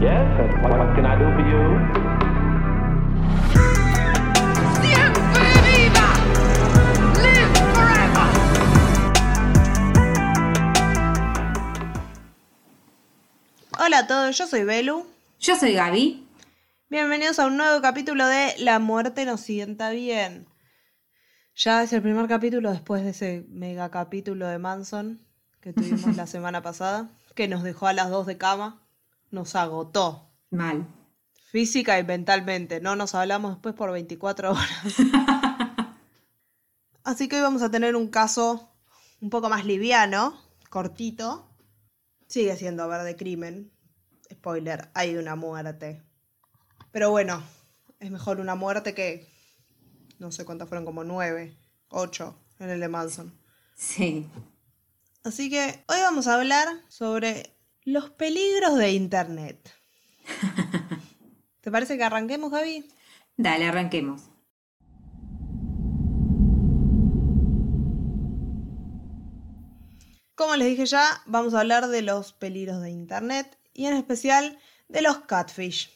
Yes, what, what can I do for you? Siempre viva! Live forever! Hola a todos, yo soy Belu. Yo soy Gaby. Bienvenidos a un nuevo capítulo de La muerte nos sienta bien. Ya es el primer capítulo después de ese mega capítulo de Manson que tuvimos la semana pasada, que nos dejó a las dos de cama, nos agotó Mal. física y mentalmente. No nos hablamos después por 24 horas. Así que hoy vamos a tener un caso un poco más liviano, cortito. Sigue siendo, a ver, de crimen. Spoiler, hay una muerte. Pero bueno, es mejor una muerte que... No sé cuántas fueron, como nueve, ocho en el de Manson. Sí. Así que hoy vamos a hablar sobre los peligros de Internet. ¿Te parece que arranquemos, Gaby? Dale, arranquemos. Como les dije ya, vamos a hablar de los peligros de Internet y en especial de los catfish.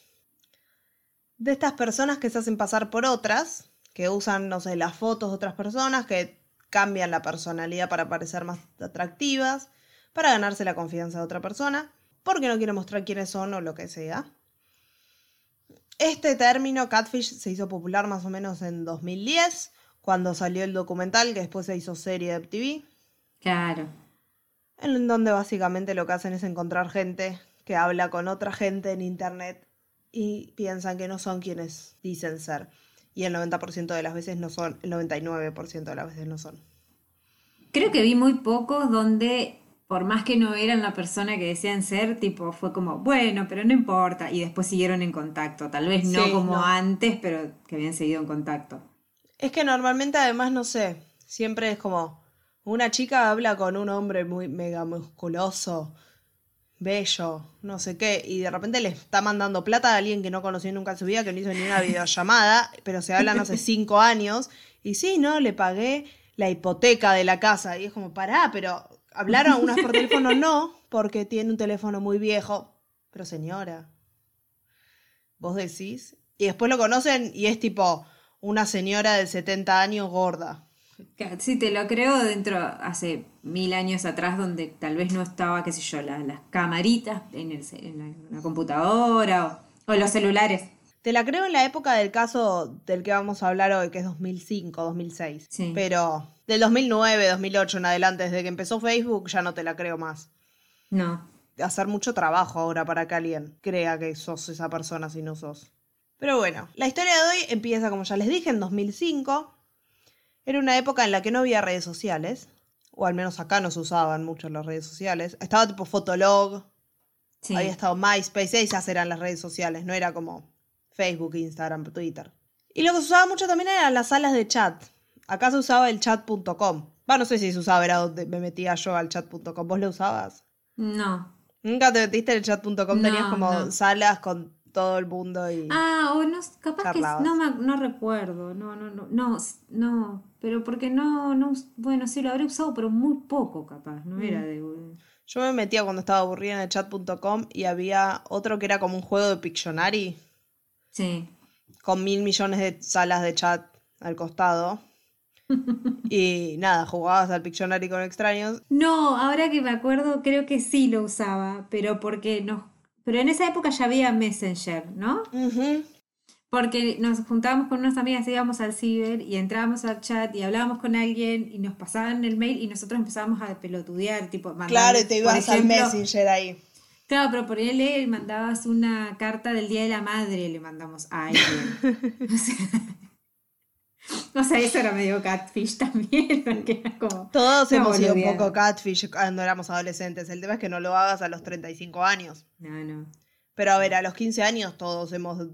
De estas personas que se hacen pasar por otras, que usan, no sé, las fotos de otras personas, que cambian la personalidad para parecer más atractivas, para ganarse la confianza de otra persona, porque no quieren mostrar quiénes son o lo que sea. Este término catfish se hizo popular más o menos en 2010, cuando salió el documental que después se hizo serie de TV Claro. en donde básicamente lo que hacen es encontrar gente que habla con otra gente en internet y piensan que no son quienes dicen ser. Y el 90% de las veces no son, el 99% de las veces no son. Creo que vi muy pocos donde, por más que no eran la persona que decían ser, tipo, fue como, bueno, pero no importa. Y después siguieron en contacto. Tal vez no Sí, como no. antes, pero que habían seguido en contacto. Es que normalmente además, no sé, siempre es como una chica habla con un hombre muy mega musculoso, bello, no sé qué, y de repente le está mandando plata a alguien que no conoció nunca en su vida, que no hizo ni una videollamada, pero se hablan hace cinco años, y sí, no, le pagué la hipoteca de la casa, y es como, pará, pero hablaron unas por teléfono, no, porque tiene un teléfono muy viejo, pero señora, vos decís, y después lo conocen y es tipo una señora de 70 años gorda. Sí, te lo creo dentro, hace mil años atrás, donde tal vez no estaba, qué sé yo, la- las camaritas en, el ce- en la, en la computadora o, o los celulares. Te la creo en la época del caso del que vamos a hablar hoy, que es 2005, 2006. Sí. Pero del 2009, 2008 en adelante, desde que empezó Facebook, ya no te la creo más. No. Hacer mucho trabajo ahora para que alguien crea que sos esa persona si no sos. Pero bueno, la historia de hoy empieza, como ya les dije, en 2005. Era una época en la que no había redes sociales, o al menos acá no se usaban mucho las redes sociales. Estaba tipo Fotolog, Sí. había estado MySpace, esas eran las redes sociales, no era como Facebook, Instagram, Twitter. Y lo que se usaba mucho también eran las salas de chat. Acá se usaba el chat.com. Va, no sé si se usaba, era donde me metía yo al chat.com. ¿Vos lo usabas? No. Nunca te metiste en el chat.com, tenías No, como no. salas con todo el mundo y... Ah, o no, capaz Charlabas. que no, me- no recuerdo, no, no, no, no, no, pero porque no, no, bueno, sí lo habré usado, pero muy poco capaz, no era de... Yo me metía cuando estaba aburrida en el chat.com y había otro que era como un juego de Pictionary Sí, con mil millones de salas de chat al costado. y nada, jugabas al Pictionary con extraños No, ahora que me acuerdo, creo que sí lo usaba, pero porque nos, pero en esa época ya había Messenger, ¿no? Porque nos juntábamos con unas amigas, íbamos al ciber y entrábamos al chat y hablábamos con alguien y nos pasaban el mail y nosotros empezábamos a pelotudear, tipo, mandar, Claro, y te ibas al Messenger ahí. Claro, pero por él le mandabas una carta del Día de la Madre, le mandamos a alguien. O sea, o sea, eso era medio catfish también, porque era como... Todos hemos sido un poco catfish cuando éramos adolescentes. El tema es que no lo hagas a los 35 años. No, no. Pero a ver, a los 15 años todos hemos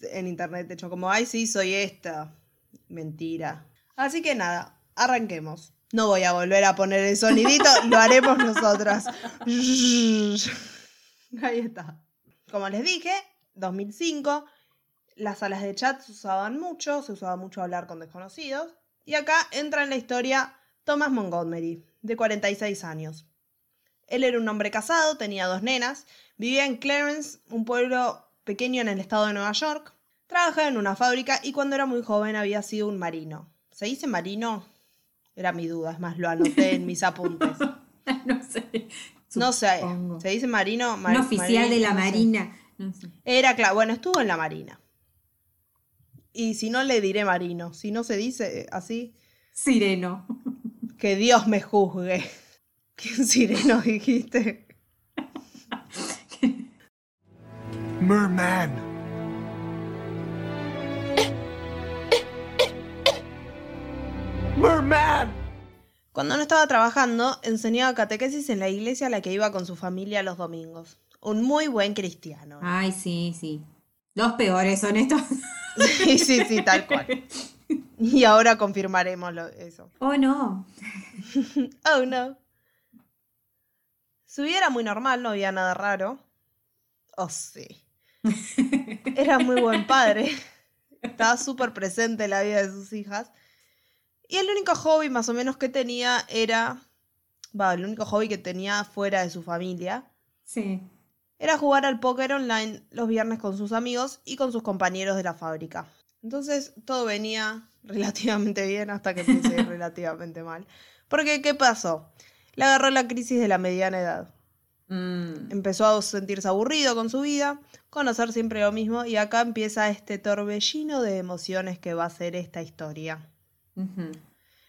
en internet hecho como, ay, sí, soy esta. Mentira. Así que nada, arranquemos. No voy a volver a poner el sonidito, lo haremos nosotras. Ahí está. Como les dije, 2005, las salas de chat se usaban mucho, se usaba mucho hablar con desconocidos. Y acá entra en la historia Thomas Montgomery, de 46 años. Él era un hombre casado, tenía dos nenas, vivía en Clarence, un pueblo pequeño en el estado de Nueva York. Trabajaba en una fábrica y cuando era muy joven había sido un marino. ¿Se dice marino? Era mi duda, es más, lo anoté en mis apuntes. no sé. No sé. ¿se dice marino? Mar- Un oficial de la no sé. Marina. No sé. Era claro, bueno, estuvo en la marina. Y si no le diré marino, si no se dice así, Sireno. que Dios me juzgue. ¿Qué sireno dijiste? Merman. Merman. Cuando no estaba trabajando, enseñaba catequesis en la iglesia a la que iba con su familia los domingos. Un muy buen cristiano. Ay, sí, sí. Los peores son estos. Sí, sí, sí, tal cual. Y ahora confirmaremos lo- eso. Oh, no. Oh, no. Su vida era muy normal, no había nada raro. Oh, sí. Era muy buen padre. Estaba súper presente en la vida de sus hijas. Y el único hobby más o menos que tenía era... Va, el único hobby que tenía fuera de su familia Sí. era jugar al póker online los viernes con sus amigos y con sus compañeros de la fábrica. Entonces todo venía relativamente bien hasta que empecé relativamente mal. Porque, ¿qué pasó? Le agarró la crisis de la mediana edad. Mm. Empezó a sentirse aburrido con su vida, conocer siempre lo mismo y acá empieza este torbellino de emociones que va a ser esta historia.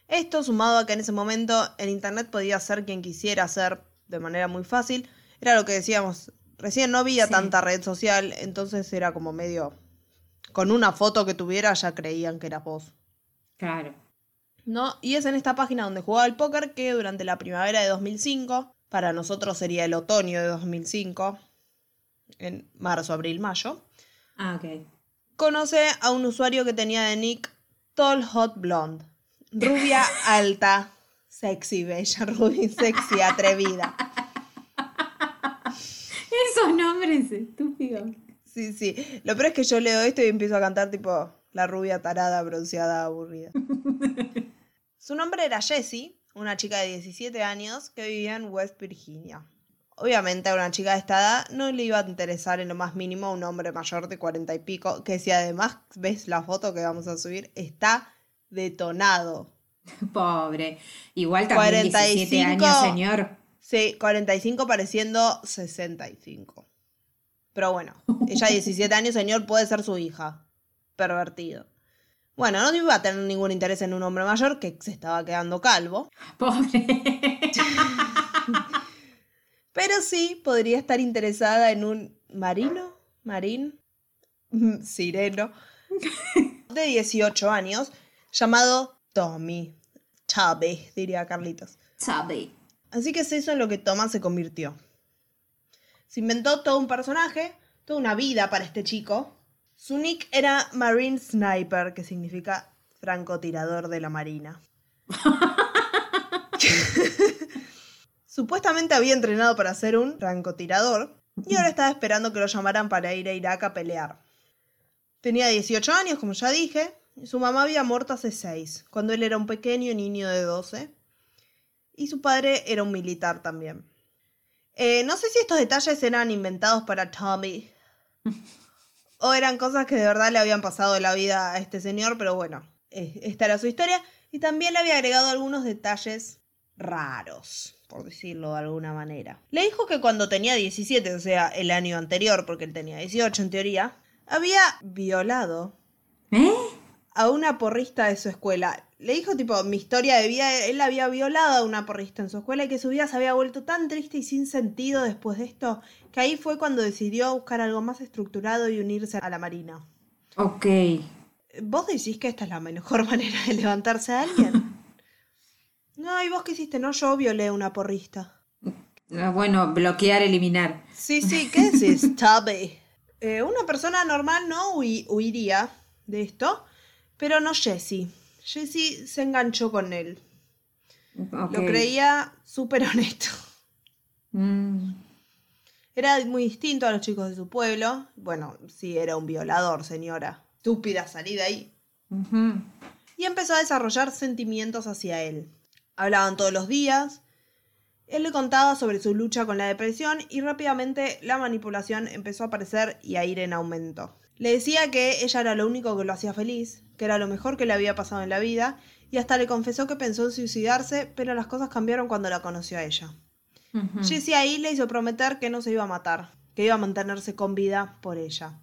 Esto sumado a que en ese momento en internet podía ser quien quisiera ser de manera muy fácil, era lo que decíamos, recién no había Sí. tanta red social, entonces era como medio con una foto que tuviera ya creían que eras vos. Claro. ¿No? Y es en esta página donde jugaba al póker que durante la primavera de 2005, para nosotros sería el otoño de 2005, en marzo, abril, mayo, Ah, ok. conoce a un usuario que tenía de nick Tall Hot Blonde. Rubia alta, sexy, bella, rubia, sexy, atrevida. Esos nombres estúpidos. Sí, sí. Lo peor es que yo leo esto y empiezo a cantar tipo la rubia tarada, bronceada, aburrida. Su nombre era Jessie, una chica de 17 años que vivía en West Virginia. Obviamente a una chica de esta edad no le iba a interesar en lo más mínimo un hombre mayor de 40 y pico, que si además ves la foto que vamos a subir, está detonado. Pobre. Igual también 17 45. años, señor. Sí, 45 pareciendo 65. Pero bueno, ella 17 años, señor, puede ser su hija. Pervertido. Bueno, no iba a tener ningún interés en un hombre mayor que se estaba quedando calvo, Pobre. pero sí podría estar interesada en un marino, marín, mm, sireno, de 18 años, llamado Tommy. Chave, diría Carlitos. Sabe. Así que es eso en lo que Thomas se convirtió. Se inventó todo un personaje, toda una vida para este chico. Su nick era Marine Sniper, que significa francotirador de la marina. Supuestamente había entrenado para ser un francotirador y ahora estaba esperando que lo llamaran para ir a Irak a pelear. Tenía 18 años, como ya dije, y su mamá había muerto hace 6, cuando él era un pequeño niño de 12 y su padre era un militar también. Eh, no sé si estos detalles eran inventados para Tommy o eran cosas que de verdad le habían pasado la vida a este señor, pero bueno, eh, esta era su historia y también le había agregado algunos detalles raros, por decirlo de alguna manera. Le dijo que cuando tenía 17, o sea, el año anterior, porque él tenía 18 en teoría, había violado ¿Eh? a una porrista de su escuela. Le dijo, tipo, mi historia de vida, él había violado a una porrista en su escuela y que su vida se había vuelto tan triste y sin sentido después de esto, que ahí fue cuando decidió buscar algo más estructurado y unirse a la Marina. Ok. ¿Vos decís que esta es la mejor manera de levantarse a alguien? No, ¿y vos qué hiciste? No, yo violé a una porrista. Ah, Bueno, bloquear, eliminar. Sí, sí, ¿qué decís? Tubby. Eh, una persona normal no hui- huiría de esto, pero no Jessie. Jessie se enganchó con él. Lo creía súper honesto. Mm. Era muy distinto a los chicos de su pueblo. Bueno, sí, era un violador, señora. Estúpida salida ahí. Y empezó a desarrollar sentimientos hacia él. Hablaban todos los días. Él le contaba sobre su lucha con la depresión y rápidamente la manipulación empezó a aparecer y a ir en aumento. Le decía que ella era lo único que lo hacía feliz, que era lo mejor que le había pasado en la vida, y hasta le confesó que pensó en suicidarse, pero las cosas cambiaron cuando la conoció a ella. Ujú. Jessie ahí le hizo prometer que no se iba a matar, que iba a mantenerse con vida por ella.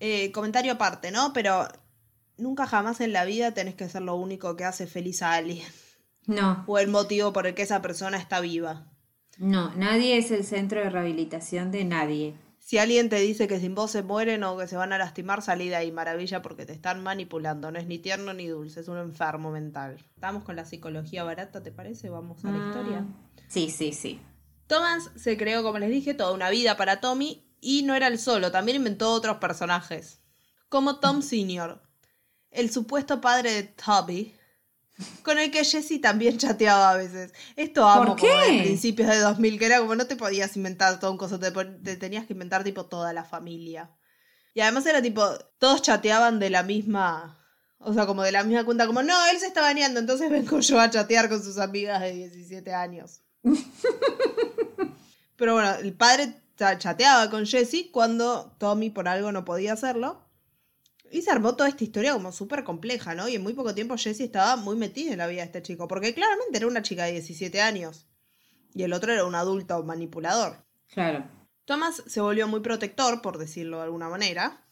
Eh, comentario aparte, ¿no? Pero nunca jamás en la vida tenés que ser lo único que hace feliz a alguien, No, o el motivo por el que esa persona está viva. no, nadie es el centro de rehabilitación de nadie. Si alguien te dice que sin vos se mueren o que se van a lastimar, salí de ahí, maravilla, porque te están manipulando. No es ni tierno ni dulce, es un enfermo mental. Estamos con la psicología barata, ¿te parece? Vamos a la Ah, historia. Sí, sí, sí. Thomas se creó, como les dije, toda una vida para Tommy y no era el solo, también inventó otros personajes. Como Tom Sr., el supuesto padre de Toby, con el que Jesse también chateaba a veces. Esto amo ¿Por como de qué? principios de 2000, que era como no te podías inventar todo un coso, te, te tenías que inventar tipo toda la familia. Y además era tipo, todos chateaban de la misma, o sea, como de la misma cuenta, como no, él se está bañando, entonces vengo yo a chatear con sus amigas de 17 años. Pero bueno, el padre cha- chateaba con Jesse cuando Tommy por algo no podía hacerlo. Y se armó toda esta historia como súper compleja, ¿no? Y en muy poco tiempo Jesse estaba muy metida en la vida de este chico, porque claramente era una chica de 17 años. Y el otro era un adulto manipulador. Claro. Thomas se volvió muy protector, por decirlo de alguna manera.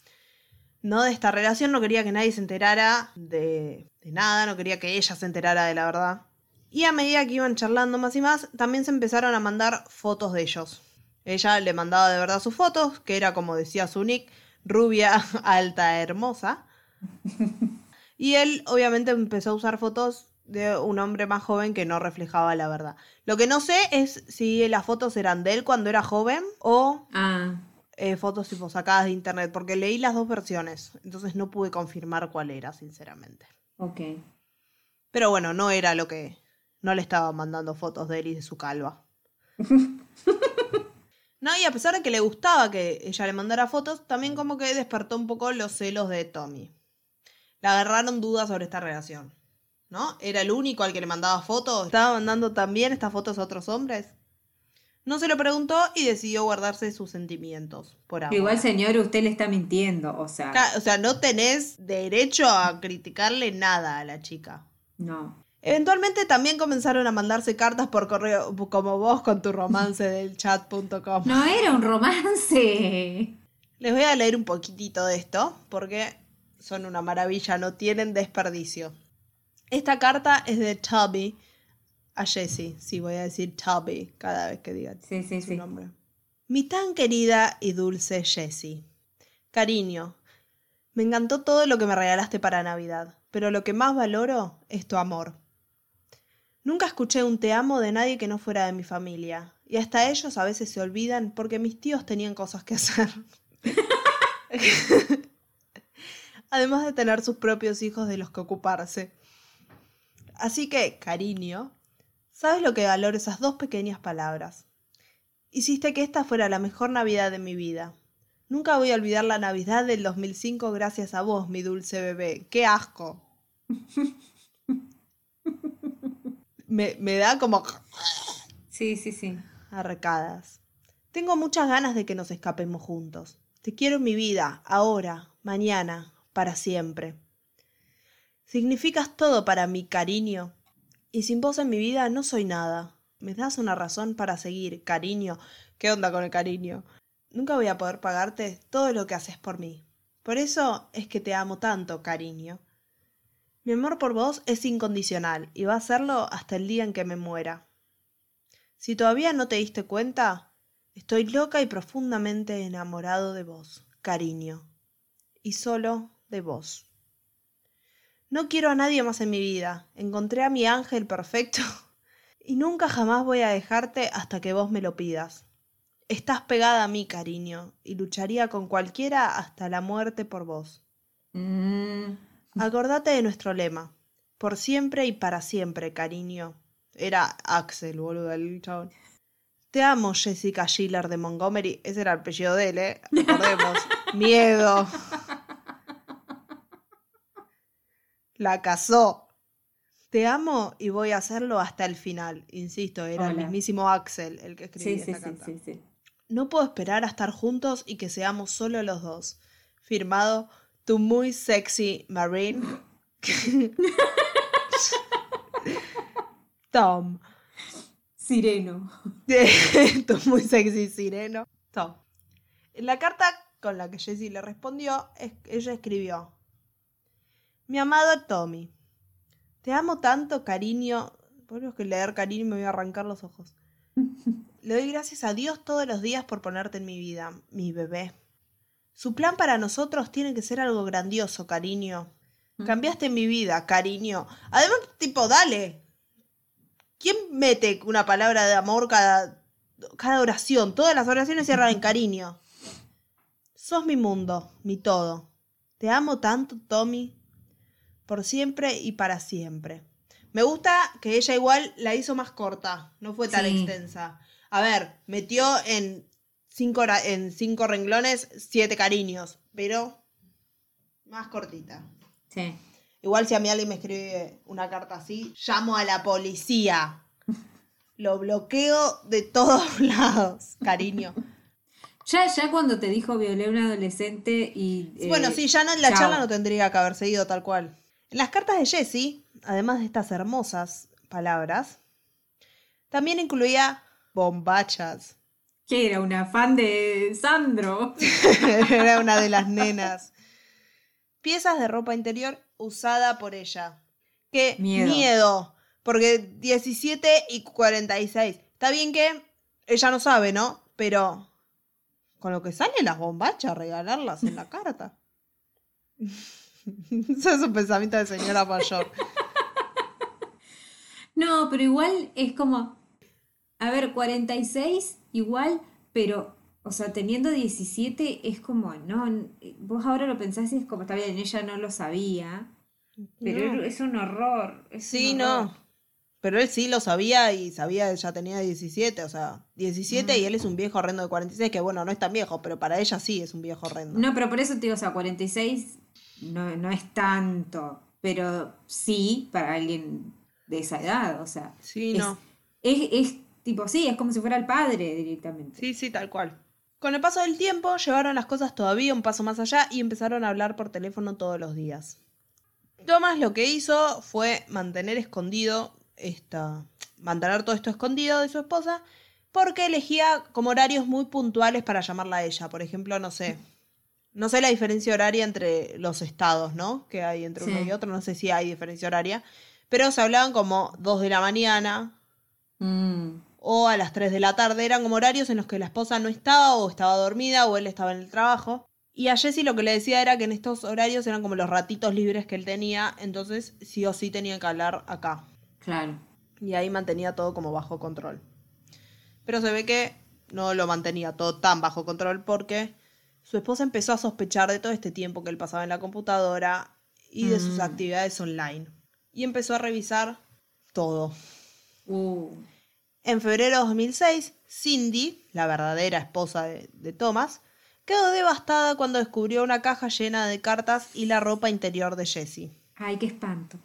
No de esta relación, no quería que nadie se enterara de, de nada, no quería que ella se enterara de la verdad. Y a medida que iban charlando más y más, también se empezaron a mandar fotos de ellos. Ella le mandaba de verdad sus fotos, que era como decía su nick, rubia, alta, hermosa. Y él obviamente empezó a usar fotos de un hombre más joven que no reflejaba la verdad. Lo que no sé es si las fotos eran de él cuando era joven o Ah, eh, fotos tipo sacadas de internet, porque leí las dos versiones, entonces no pude confirmar cuál era, sinceramente. ok. Pero bueno, no era lo que... No le estaba mandando fotos de él y de su calva. No, y a pesar de que le gustaba que ella le mandara fotos, también como que despertó un poco los celos de Tommy. Le agarraron dudas sobre esta relación. ¿No? ¿Era el único al que le mandaba fotos? ¿Estaba mandando también estas fotos a otros hombres? No se lo preguntó y decidió guardarse sus sentimientos por ahora. Igual, señor, usted le está mintiendo, o sea, O sea, no tenés derecho a criticarle nada a la chica. no. Eventualmente también comenzaron a mandarse cartas por correo, como vos con tu romance del chat.com. No era un romance. Les voy a leer un poquitito de esto, porque son una maravilla, no tienen desperdicio. Esta carta es de Toby a Jessie. Sí, voy a decir Toby cada vez que diga Sí, sí, su sí. nombre. Mi tan querida y dulce Jessie. Cariño, me encantó todo lo que me regalaste para Navidad, pero lo que más valoro es tu amor. Nunca escuché un te amo de nadie que no fuera de mi familia, y hasta ellos a veces se olvidan porque mis tíos tenían cosas que hacer. Además de tener sus propios hijos de los que ocuparse. Así que, cariño, ¿sabes lo que valoro esas dos pequeñas palabras? Hiciste que esta fuera la mejor Navidad de mi vida. Nunca voy a olvidar la Navidad del 2005 gracias a vos, mi dulce bebé. ¡Qué asco! Me, me da como Sí, sí, sí. arcadas. Tengo muchas ganas de que nos escapemos juntos. Te quiero en mi vida, ahora, mañana, para siempre. Significas todo para mí, cariño. Y sin vos en mi vida no soy nada. Me das una razón para seguir, cariño. ¿Qué onda con el cariño? Nunca voy a poder pagarte todo lo que haces por mí. Por eso es que te amo tanto, cariño. Mi amor por vos es incondicional y va a serlo hasta el día en que me muera. Si todavía no te diste cuenta, estoy loca y profundamente enamorado de vos, cariño. Y solo de vos. No quiero a nadie más en mi vida. Encontré a mi ángel perfecto y nunca jamás voy a dejarte hasta que vos me lo pidas. Estás pegada a mí, cariño, y lucharía con cualquiera hasta la muerte por vos. Mm, Acordate de nuestro lema. Por siempre y para siempre, cariño. Era Axel, boludo, el chabón. Te amo, Jessica Schiller de Montgomery. Ese era el apellido de él, ¿eh? Recordemos. Miedo. La casó. Te amo y voy a hacerlo hasta el final. Insisto, era el mismísimo Axel el que escribía Sí, esta sí, carta. sí, sí. No puedo esperar a estar juntos y que seamos solo los dos. Firmado tu muy sexy Marine. Tom. Sireno. tu muy sexy sireno. Tom. En la carta con la que Jessie le respondió, es- ella escribió: Mi amado Tommy, te amo tanto, cariño. Por que leer cariño y me voy a arrancar los ojos. Le doy gracias a Dios todos los días por ponerte en mi vida, mi bebé. Su plan para nosotros tiene que ser algo grandioso, cariño. Cambiaste mi vida, cariño. Además, tipo, dale. ¿Quién mete una palabra de amor cada, cada oración? Todas las oraciones cierran en cariño. Sos mi mundo, mi todo. Te amo tanto, Tommy. Por siempre y para siempre. Me gusta que ella igual la hizo más corta, no fue tan Sí. extensa. A ver, metió en cinco, en cinco renglones siete cariños, pero más cortita. Sí. Igual si a mí alguien me escribe una carta así, llamo a la policía. Lo bloqueo de todos lados, cariño. Ya, ya cuando te dijo violé a un adolescente y. eh, bueno, sí, ya no, la chao. charla no tendría que haber seguido tal cual. En las cartas de Jessie, además de estas hermosas palabras, también incluía bombachas. Que era una fan de Sandro. Era una de las nenas. Piezas de ropa interior usada por ella. Qué Miedo. miedo. Porque 17 y 46. Está bien que ella no sabe, ¿no? Pero con lo que salen las bombachas, regalarlas en la carta. Ese es un pensamiento de señora mayor. No, pero igual es como. A ver, 46 igual, pero. O sea, teniendo 17 es como, no, vos ahora lo pensás y es como, está bien, ella no lo sabía, pero No. es un horror. es Sí, un no. Pero él sí lo sabía y sabía ya tenía 17, o sea, 17 Mm. y él es un viejo horrendo de 46, que bueno, no es tan viejo, pero para ella sí es un viejo horrendo. No, pero por eso te digo, o sea, 46 no, no es tanto, pero sí para alguien de esa edad, o sea. Sí, es, no. Es, es tipo, sí, es como si fuera el padre directamente. Sí, sí, tal cual. Con el paso del tiempo llevaron las cosas todavía un paso más allá y empezaron a hablar por teléfono todos los días. Thomas lo que hizo fue mantener escondido esta, mantener todo esto escondido de su esposa porque elegía como horarios muy puntuales para llamarla a ella. Por ejemplo, no sé, no sé la diferencia horaria entre los estados, ¿no? Que hay entre uno Sí. y otro, no sé si hay diferencia horaria, pero se hablaban como 2 de la mañana, Mm, o a las 3 de la tarde. Eran como horarios en los que la esposa no estaba o estaba dormida o él estaba en el trabajo. Y a Jesse lo que le decía era que en estos horarios eran como los ratitos libres que él tenía, entonces sí o sí tenía que hablar acá. claro. Y ahí mantenía todo como bajo control. Pero se ve que no lo mantenía todo tan bajo control porque su esposa empezó a sospechar de todo este tiempo que él pasaba en la computadora y de sus Mm. actividades online. Y empezó a revisar todo. Uh, En febrero de 2006, Cindy, la verdadera esposa de, de Thomas, quedó devastada cuando descubrió una caja llena de cartas y la ropa interior de Jessie. ay, qué espanto.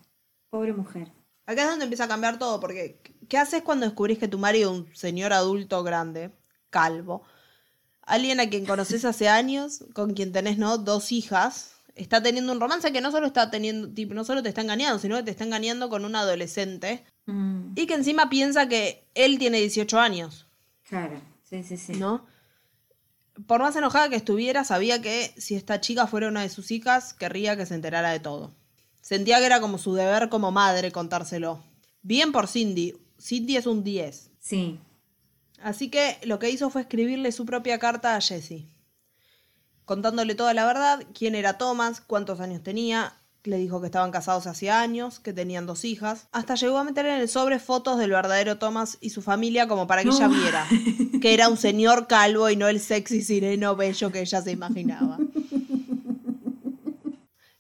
Pobre mujer. Acá es donde empieza a cambiar todo, porque ¿qué haces cuando descubrís que tu marido es un señor adulto grande, calvo, alguien a quien conoces hace años, con quien tenés, ¿no? Dos hijas, está teniendo un romance que no solo está teniendo, tipo, no solo te está engañando, sino que te está engañando con un adolescente Mm, y que encima piensa que él tiene 18 años. claro, sí, sí, sí. ¿no? Por más enojada que estuviera, sabía que si esta chica fuera una de sus hijas, querría que se enterara de todo. Sentía que era como su deber como madre contárselo. Bien por Cindy. Cindy es un 10. Sí. Así que lo que hizo fue escribirle su propia carta a Jessie. Contándole toda la verdad, quién era Thomas, cuántos años tenía, le dijo que estaban casados hacía años, que tenían dos hijas. Hasta llegó a meter en el sobre fotos del verdadero Thomas y su familia como para que No. ella viera que era un señor calvo y no el sexy sireno bello que ella se imaginaba.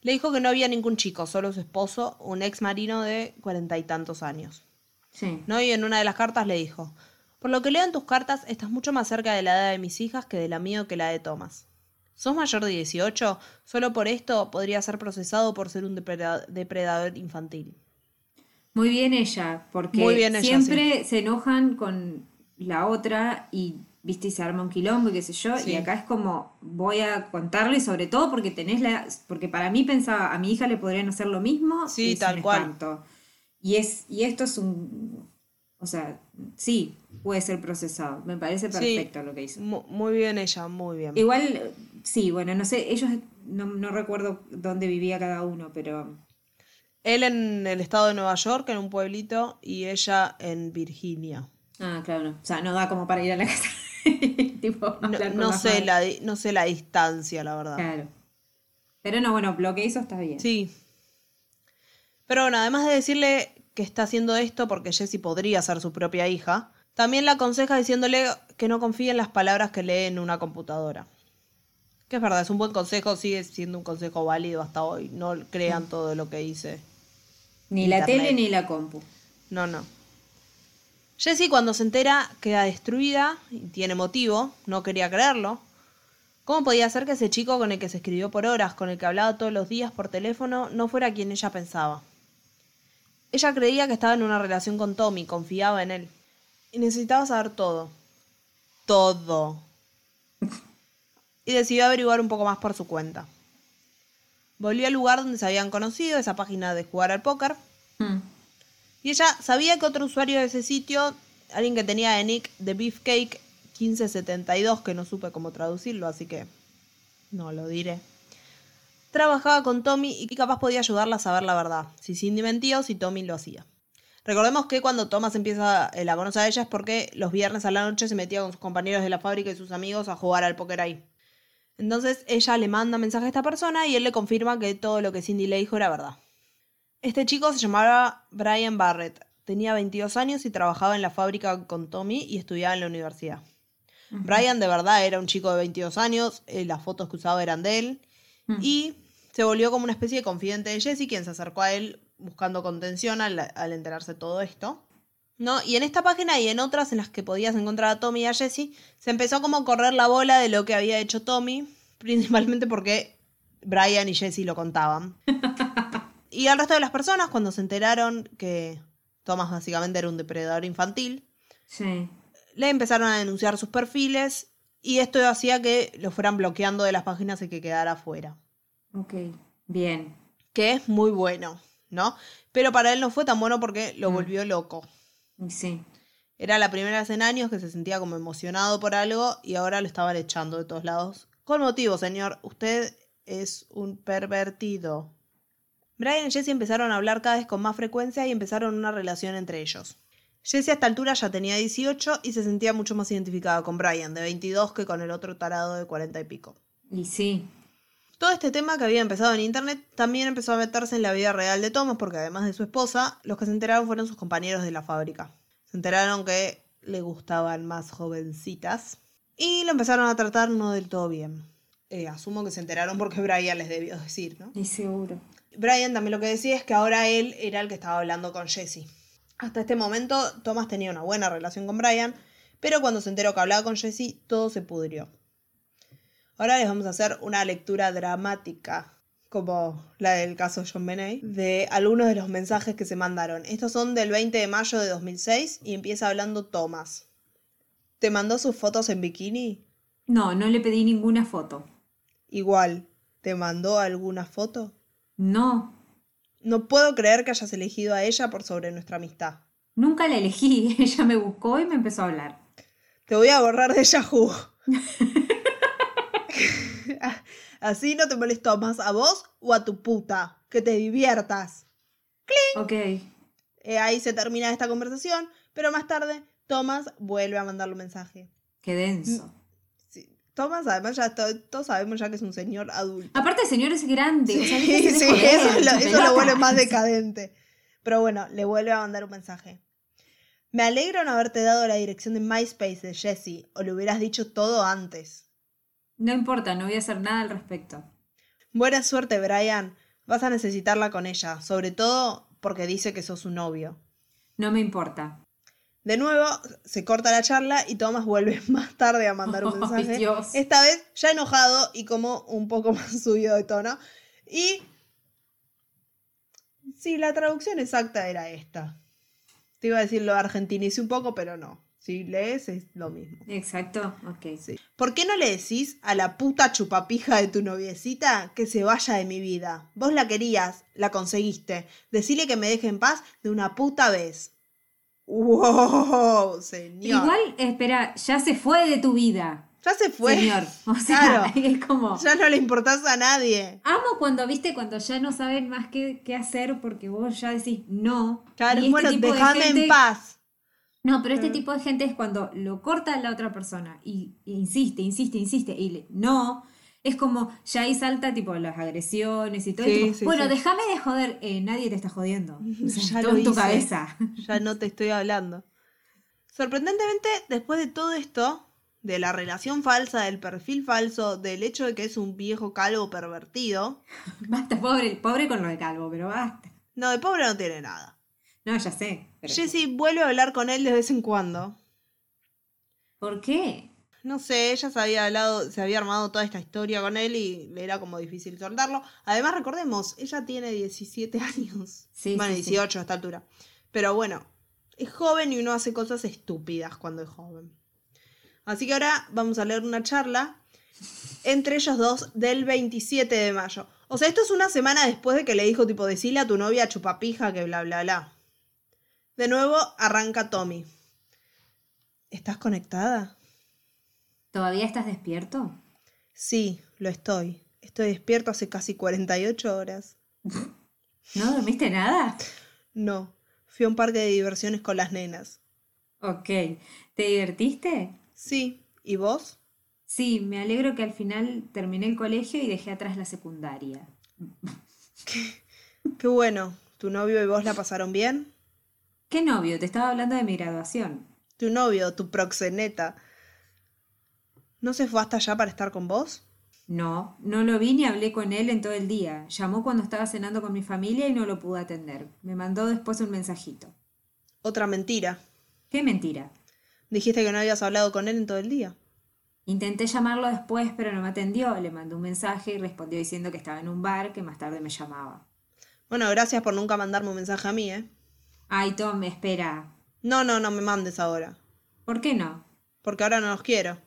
Le dijo que no había ningún chico, solo su esposo, un ex marino de cuarenta y tantos años. Sí. ¿no? Y en una de las cartas le dijo, por lo que leo en tus cartas, estás mucho más cerca de la edad de mis hijas que de la mía o que la de Thomas. ¿Sos mayor de 18? Solo por esto podría ser procesado por ser un depreda- depredador infantil. Muy bien ella, porque Muy bien ella, siempre se enojan con la otra y, viste, y se arma un quilombo y qué sé yo, Sí. y acá es como, voy a contarle, y sobre todo porque tenés la, porque para mí pensaba, a mi hija le podrían hacer lo mismo, Sí, y tal cual. espanto. Y, es, y esto es un, o sea, sí, puede ser procesado, me parece Sí. perfecto lo que hizo. Mu- Muy bien ella, muy bien. Igual, sí, bueno, no sé, ellos, no, no recuerdo dónde vivía cada uno, pero... Él en el estado de Nueva York, en un pueblito, y ella en Virginia. Ah, claro, no. O sea, no da como para ir a la casa. tipo, No, no sé madre. la, no sé la distancia, la verdad. Claro. Pero no, bueno, lo que hizo está bien. Sí. Pero bueno, además de decirle que está haciendo esto porque Jessie podría ser su propia hija, también la aconseja diciéndole que no confíe en las palabras que lee en una computadora. Que es verdad, es un buen consejo, sigue siendo un consejo válido hasta hoy. No crean todo lo que dice. Ni la tele ni la compu. No, no. Jessie cuando se entera queda destruida y tiene motivo, no quería creerlo. ¿Cómo podía ser que ese chico con el que se escribió por horas, con el que hablaba todos los días por teléfono, no fuera quien ella pensaba? Ella creía que estaba en una relación con Tommy, confiaba en él. Y necesitaba saber todo. Todo. Y decidió averiguar un poco más por su cuenta. Volvió al lugar donde se habían conocido, esa página de jugar al póker, Mm. y ella sabía que otro usuario de ese sitio, alguien que tenía de nick de Beefcake 1572, que no supe cómo traducirlo, así que no lo diré, trabajaba con Tommy y capaz podía ayudarla a saber la verdad, si Cindy mentía o si Tommy lo hacía. Recordemos que cuando Thomas empieza eh, la conoce a ella es porque los viernes a la noche se metía con sus compañeros de la fábrica y sus amigos a jugar al póker ahí. Entonces ella le manda mensaje a esta persona y él le confirma que todo lo que Cindy le dijo era verdad. Este chico se llamaba Brian Barrett, tenía 22 años y trabajaba en la fábrica con Tommy y estudiaba en la universidad. Brian de verdad era un chico de 22 años, eh, las fotos que usaba eran de él y se volvió como una especie de confidente de Jesse, quien se acercó a él buscando contención al, al enterarse de todo esto. ¿No? Y en esta página y en otras en las que podías encontrar a Tommy y a Jesse, se empezó como a correr la bola de lo que había hecho Tommy, principalmente porque Brian y Jesse lo contaban. y al resto de las personas, cuando se enteraron que Thomas básicamente era un depredador infantil, Sí. le empezaron a denunciar sus perfiles y esto hacía que lo fueran bloqueando de las páginas y que quedara fuera. Ok. Bien. Que es muy bueno, ¿no? Pero para él no fue tan bueno porque lo volvió loco. Sí. Era la primera vez en años que se sentía como emocionado por algo y ahora lo estaban echando de todos lados. Con motivo, señor. Usted es un pervertido. Brian y Jesse empezaron a hablar cada vez con más frecuencia y empezaron una relación entre ellos. Jesse a esta altura ya tenía 18 y se sentía mucho más identificada con Brian, de 22, que con el otro tarado de 40 y pico. Y sí. Todo este tema que había empezado en internet también empezó a meterse en la vida real de Thomas porque además de su esposa, los que se enteraron fueron sus compañeros de la fábrica. Se enteraron que le gustaban más jovencitas y lo empezaron a tratar no del todo bien. Eh, asumo que se enteraron porque Brian les debió decir, ¿no? Y seguro. Brian también lo que decía es que ahora él era el que estaba hablando con Jesse. Hasta este momento, Thomas tenía una buena relación con Brian, pero cuando se enteró que hablaba con Jesse, todo se pudrió. Ahora les vamos a hacer una lectura dramática, como la del caso John Benet, de algunos de los mensajes que se mandaron. Estos son del 20 de mayo de 2006 y empieza hablando Thomas. ¿Te mandó sus fotos en bikini? No, no le pedí ninguna foto. Igual, ¿te mandó alguna foto? No. No puedo creer que hayas elegido a ella por sobre nuestra amistad. Nunca la elegí. Ella me buscó y me empezó a hablar. Te voy a borrar de Yahoo. Así no te molesto más a vos o a tu puta. Que te diviertas. Ok. Eh, ahí se termina esta conversación, pero más tarde Thomas vuelve a mandarle un mensaje. Qué denso. Thomas, además, ya to- todos sabemos ya que es un señor adulto. Aparte, el señor es grande. o sea, Sí, sí, joder, eso, lo, eso lo vuelve más decadente. Pero bueno, le vuelve a mandar un mensaje. Me alegro no haberte dado la dirección de MySpace de Jesse, o le hubieras dicho todo antes. No importa, no voy a hacer nada al respecto. Buena suerte, Brian. Vas a necesitarla con ella, sobre todo porque dice que sos su novio. No me importa. De nuevo, se corta la charla y Thomas vuelve más tarde a mandar un mensaje. Dios. Esta vez ya enojado y como un poco más subido de tono. Y Sí, la traducción exacta era esta. Te iba a decir lo argentinicé un poco, pero no. Si lees es lo mismo. Exacto, ok. Sí. ¿Por qué no le decís a la puta chupapija de tu noviecita que se vaya de mi vida? Vos la querías, la conseguiste. Decile que me deje en paz de una puta vez. ¡Wow! Señor. Igual, espera, ya se fue de tu vida, ya se fue. señor. O sea, Claro. es como... Ya no le importás a nadie. Amo cuando, viste, cuando ya no saben más qué, qué hacer porque vos ya decís no. Claro, Y este bueno, tipo de gente- en paz. No, pero este tipo de gente es cuando lo corta la otra persona y, y insiste, insiste, insiste y le, no. Es como ya ahí salta tipo las agresiones y todo. y Sí, tipo, sí, bueno, sí. déjame de joder. Eh, nadie te está jodiendo. O sea, Ya todo en tu cabeza. Ya no te estoy hablando. Sorprendentemente, después de todo esto, de la relación falsa, del perfil falso, del hecho de que es un viejo calvo pervertido, Basta, pobre, pobre con lo de calvo, pero basta. no, de pobre no tiene nada. No, ya sé. pero- Jessie vuelve a hablar con él de vez en cuando. ¿Por qué? No sé, ella se había hablado, se había armado toda esta historia con él y le era como difícil soltarlo. Además, recordemos, ella tiene 17 años. Sí, bueno, sí, sí. 18 a esta altura. Pero bueno, es joven y uno hace cosas estúpidas cuando es joven. Así que ahora vamos a leer una charla entre ellos dos del 27 de mayo. O sea, esto es una semana después de que le dijo tipo, decile a tu novia chupapija que bla bla bla. De nuevo arranca Tommy. ¿Estás conectada? ¿Todavía estás despierto? Sí, lo estoy. Estoy despierto hace casi 48 horas. ¿No dormiste nada? No, fui a un parque de diversiones con las nenas. Ok. ¿Te divertiste? Sí, ¿y vos? Sí, me alegro que al final terminé el colegio y dejé atrás la secundaria. Qué bueno. ¿Tu novio y vos la pasaron bien? ¿Qué novio? Te estaba hablando de mi graduación. Tu novio, tu proxeneta. ¿No se fue hasta allá para estar con vos? No, no lo vi ni hablé con él en todo el día. Llamó cuando estaba cenando con mi familia y no lo pude atender. Me mandó después un mensajito. Otra mentira. Qué mentira. Dijiste que no habías hablado con él en todo el día. Intenté llamarlo después, pero no me atendió. Le mandé un mensaje y respondió diciendo que estaba en un bar, que más tarde me llamaba. Bueno, gracias por nunca mandarme un mensaje a mí, ¿eh? Ay, Tom, espera. No, no, no me mandes ahora. ¿Por qué no? Porque ahora no los quiero.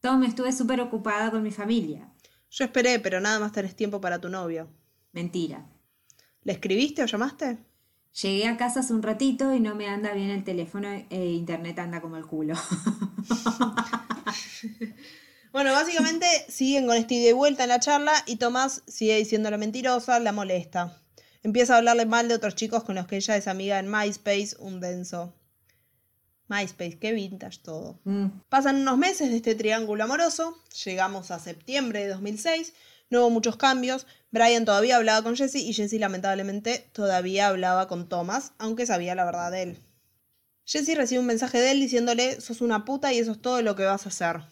Tom, estuve súper ocupada con mi familia. Yo esperé, pero nada más tenés tiempo para tu novio. Mentira. ¿Le escribiste o llamaste? Llegué a casa hace un ratito y no me anda bien el teléfono e internet anda como el culo. Bueno, básicamente siguen con este ida y vuelta en la charla y Tomás sigue diciendo la mentirosa, la molesta. Empieza a hablarle mal de otros chicos con los que ella es amiga en MySpace, un denso. MySpace, qué vintage todo. Mm, Pasan unos meses de este triángulo amoroso, llegamos a septiembre de 2006, no hubo muchos cambios, Brian todavía hablaba con Jesse y Jesse lamentablemente todavía hablaba con Thomas, aunque sabía la verdad de él. Jesse recibe un mensaje de él diciéndole, sos una puta y eso es todo lo que vas a hacer.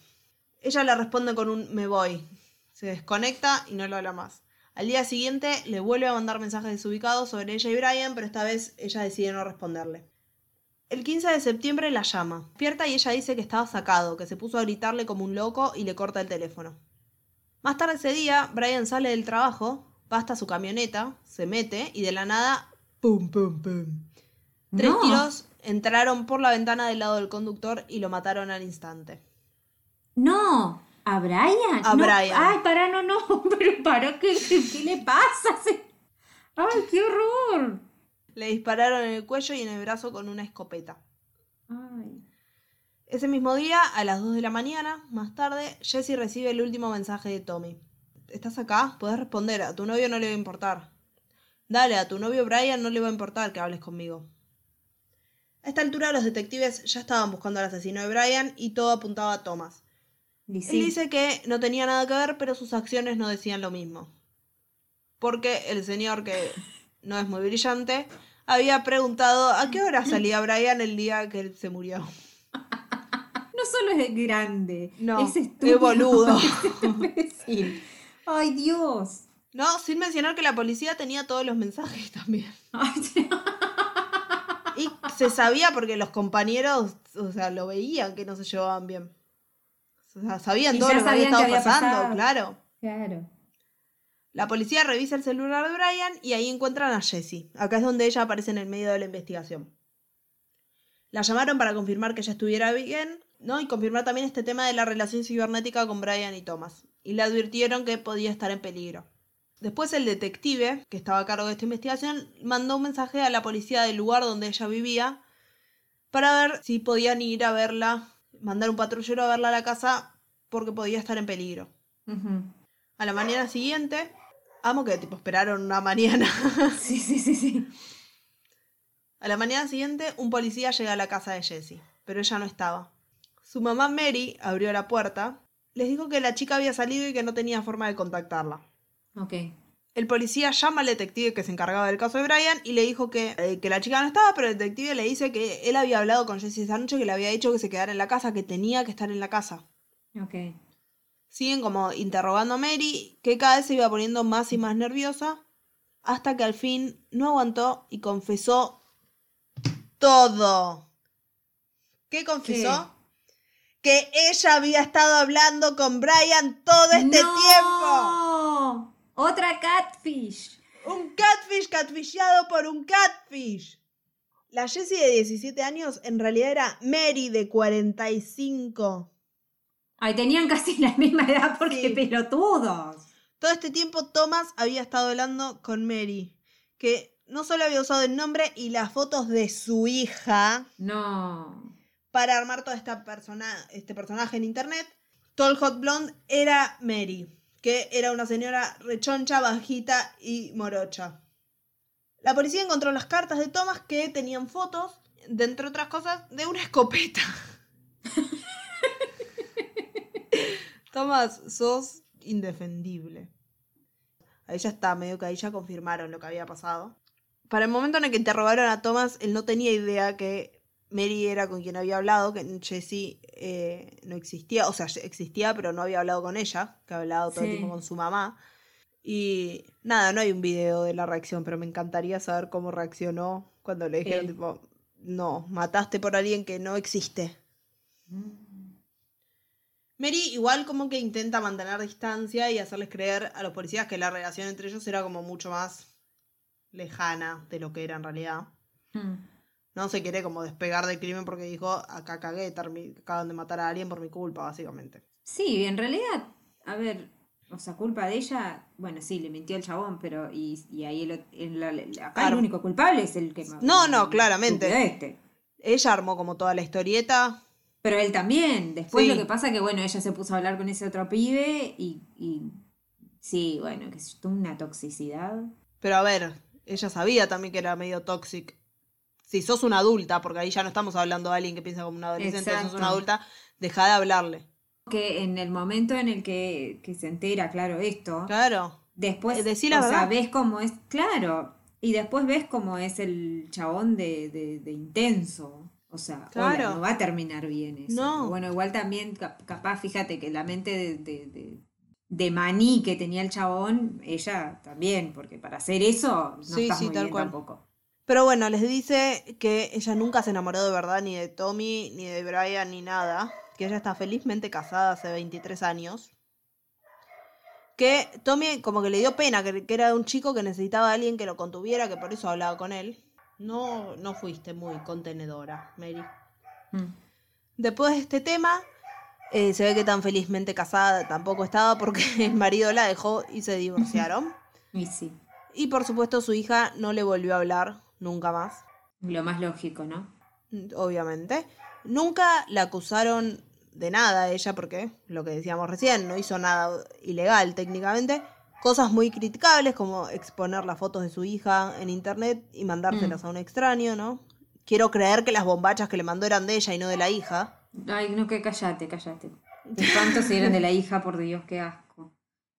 Ella le responde con un me voy. Se desconecta y no lo habla más. Al día siguiente le vuelve a mandar mensajes desubicados sobre ella y Brian, pero esta vez ella decide no responderle. El 15 de septiembre la llama. Despierta y ella dice que estaba sacado, que se puso a gritarle como un loco y le corta el teléfono. Más tarde ese día, Brian sale del trabajo, va hasta su camioneta, se mete y de la nada, ¡pum, pum, pum! Tres No. tiros entraron por la ventana del lado del conductor y lo mataron al instante. No, ¿a Brian? A No, Brian. Ay, para, no, no, pero para, ¿qué, qué, qué le pasa? Ay, qué horror. Le dispararon en el cuello y en el brazo con una escopeta. Ay. Ese mismo día, a las 2 de la mañana, más tarde, Jesse recibe el último mensaje de Tommy. ¿Estás acá? Puedes responder, a tu novio no le va a importar. Dale, a tu novio Brian no le va a importar que hables conmigo. A esta altura los detectives ya estaban buscando al asesino de Brian y todo apuntaba a Thomas. Y Él dice que no tenía nada que ver, pero sus acciones no decían lo mismo. Porque el señor, que no es muy brillante, había preguntado a qué hora salía Brian el día que él se murió. no solo es grande, No, es estúpido. es boludo. es. Ay, Dios. No, sin mencionar que la policía tenía todos los mensajes también. Ay, Y se sabía porque los compañeros, o sea, lo veían que no se llevaban bien. O sea, sabían Y todo lo que había estado pasando, pasado. claro. claro. La policía revisa el celular de Brian y ahí encuentran a Jessie. Acá es donde ella aparece en el medio de la investigación. La llamaron para confirmar que ella estuviera bien, ¿no? Y confirmar también este tema de la relación cibernética con Brian y Thomas. Y le advirtieron que podía estar en peligro. Después el detective, que estaba a cargo de esta investigación, mandó un mensaje a la policía del lugar donde ella vivía para ver si podían ir a verla, mandar un patrullero a verla a la casa porque podía estar en peligro. A la mañana siguiente, amo que tipo esperaron una mañana. Sí, sí, sí, sí. A la mañana siguiente, un policía llega a la casa de Jessie, pero ella no estaba. Su mamá Mary abrió la puerta, les dijo que la chica había salido y que no tenía forma de contactarla. Ok. El policía llama al detective que se encargaba del caso de Brian y le dijo que, eh, que la chica no estaba, pero el detective le dice que él había hablado con Jessie esa noche, que le había dicho que se quedara en la casa, que tenía que estar en la casa. Ok. Siguen como interrogando a Mary, que cada vez se iba poniendo más y más nerviosa, hasta que al fin no aguantó y confesó todo. ¿Qué confesó? Que ella había estado hablando con Brian todo este tiempo. ¡No! Otra catfish. Un catfish catfishado por un catfish. La Jessie de 17 años en realidad era Mary de 45. Ay, tenían casi la misma edad porque Sí. pelotudos. Todo este tiempo Thomas había estado hablando con Mary, que no solo había usado el nombre y las fotos de su hija No. para armar toda esta persona, este personaje en internet. Tall Hot Blonde era Mary, que era una señora rechoncha, bajita y morocha. La policía encontró las cartas de Thomas que tenían fotos, de entre otras cosas, de una escopeta. Thomas, sos indefendible. Ahí ya está, medio que ahí ya confirmaron lo que había pasado. Para el momento en el que interrogaron a Thomas, él no tenía idea que Mary era con quien había hablado, que Jessie eh, no existía, o sea, existía, pero no había hablado con ella, que había hablado todo el tiempo con su mamá. Y nada, no hay un video de la reacción, pero me encantaría saber cómo reaccionó cuando le dijeron, Él. tipo, no, mataste por alguien que no existe. Mary igual como que intenta mantener distancia y hacerles creer a los policías que la relación entre ellos era como mucho más lejana de lo que era en realidad. Mm. No se quiere como despegar del crimen porque dijo, acá cagué, acaban de matar a alguien por mi culpa, básicamente. Sí, en realidad, a ver, o sea, culpa de ella, bueno, sí, le mintió el chabón, pero y, y ahí el, el- acá único culpable es el que No, no, claramente. Este. Ella armó como toda la historieta. Pero él también. Después Sí. lo que pasa que, bueno, ella se puso a hablar con ese otro pibe y, y sí, bueno, que es una toxicidad. Pero a ver, ella sabía también que era medio tóxico. Si sos una adulta, porque ahí ya no estamos hablando de alguien que piensa como una adolescente, sos Exacto. una adulta, deja de hablarle. Que en el momento en el que, que se entera, claro, esto, Claro. después, Eh, decí la o sea, ves cómo es, claro, y después ves cómo es el chabón de, de, de intenso. O sea, hola, no va a terminar bien eso. No. Bueno, igual también, cap- capaz, fíjate que la mente de, de, de- de maní que tenía el chabón, ella también, porque para hacer eso no Sí, estás sí, muy tal bien cual. tampoco. Pero bueno, les dice que ella nunca se enamoró de verdad ni de Tommy, ni de Brian, ni nada. Que ella está felizmente casada hace 23 años. Que Tommy como que le dio pena, que, que era un chico que necesitaba a alguien que lo contuviera, que por eso hablaba con él. No, no fuiste muy contenedora, Mary. Mm. Después de este tema, eh, se ve que tan felizmente casada tampoco estaba porque el marido la dejó y se divorciaron. Y sí, Y por supuesto su hija no le volvió a hablar nunca más. lo más lógico, ¿no? Mm, obviamente. Nunca la acusaron de nada a ella porque, lo que decíamos recién, no hizo nada ilegal técnicamente. Cosas muy criticables como exponer las fotos de su hija en internet y mandárselas a un extraño, ¿no? Quiero creer que las bombachas que le mandó eran de ella y no de la hija. Ay, no, que callate, callate. De espanto si eran de la hija, por Dios, qué asco.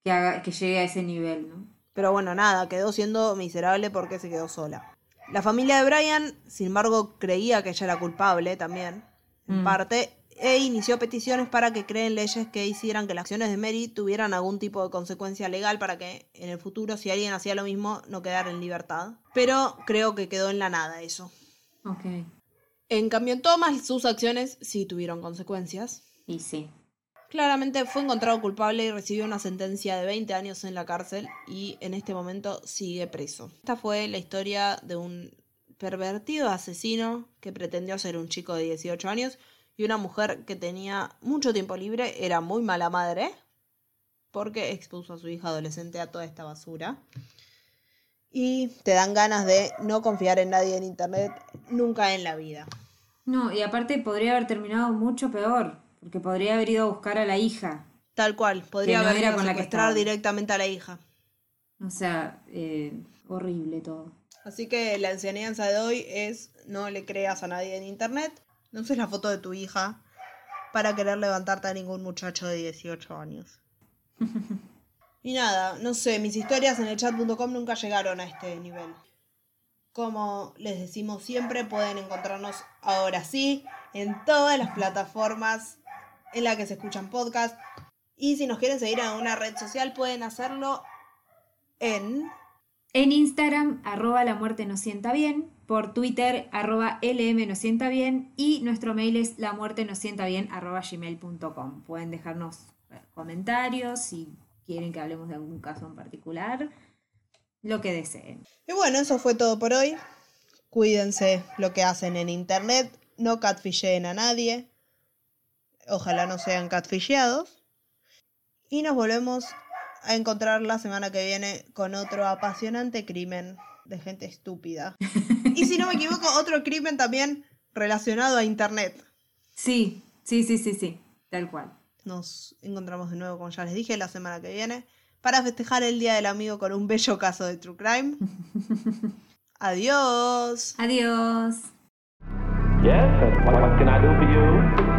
Que, haga, que llegue a ese nivel, ¿no? Pero bueno, nada, quedó siendo miserable porque se quedó sola. La familia de Brian, sin embargo, creía que ella era culpable también, en Mm. parte, e inició peticiones para que creen leyes que hicieran que las acciones de Mary tuvieran algún tipo de consecuencia legal para que en el futuro, si alguien hacía lo mismo, no quedara en libertad. Pero creo que quedó en la nada eso. Ok. En cambio, Thomas, sus acciones sí tuvieron consecuencias. Y sí. Claramente fue encontrado culpable y recibió una sentencia de 20 años en la cárcel y en este momento sigue preso. Esta fue la historia de un pervertido asesino que pretendió ser un chico de 18 años y una mujer que tenía mucho tiempo libre, era muy mala madre porque expuso a su hija adolescente a toda esta basura. Y te dan ganas de no confiar en nadie en internet nunca en la vida. No, y aparte podría haber terminado mucho peor, porque podría haber ido a buscar a la hija. Tal cual, podría no haber ido a secuestrar directamente a la hija. O sea, eh, horrible todo. Así que la enseñanza de hoy es no le creas a nadie en internet, no uses la foto de tu hija para querer levantarte a ningún muchacho de 18 años. y nada, no sé, mis historias en el chat.com nunca llegaron a este nivel. Como les decimos siempre, pueden encontrarnos ahora sí en todas las plataformas en las que se escuchan podcasts. Y si nos quieren seguir en una red social, pueden hacerlo en En Instagram, arroba la muerte nos sienta bien. Por Twitter, arroba LM nos sienta bien. Y nuestro mail es la muerte nos sienta bien, arroba gmail.com. Pueden dejarnos eh, comentarios si quieren que hablemos de algún caso en particular. Lo que deseen. Y bueno, eso fue todo por hoy. Cuídense lo que hacen en internet. No catfisheen a nadie. Ojalá no sean catfisheados. Y nos volvemos a encontrar la semana que viene con otro apasionante crimen de gente estúpida. Y si no me equivoco, otro crimen también relacionado a internet. Sí, sí, sí, sí, sí. Tal cual. Nos encontramos de nuevo, como ya les dije, la semana que viene para festejar el Día del Amigo con un bello caso de True Crime. Adiós. Adiós. Yes, and what can I do for you?